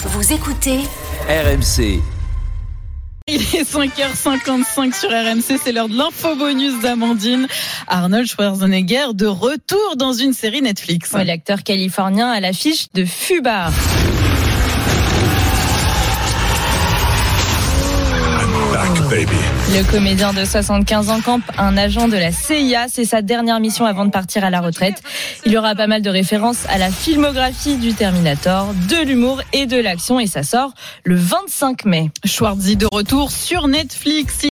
Vous écoutez RMC. Il est 5h55 sur RMC, c'est l'heure de l'info bonus d'Amandine. Arnold Schwarzenegger de retour dans une série Netflix. Ouais, L'acteur californien à l'affiche de Fubar. Le comédien de 75 ans campe un agent de la CIA. C'est sa dernière mission avant de partir à la retraite. Il y aura pas mal de références à la filmographie du Terminator, de l'humour et de l'action et ça sort le 25 mai. Schwarzy de retour sur Netflix.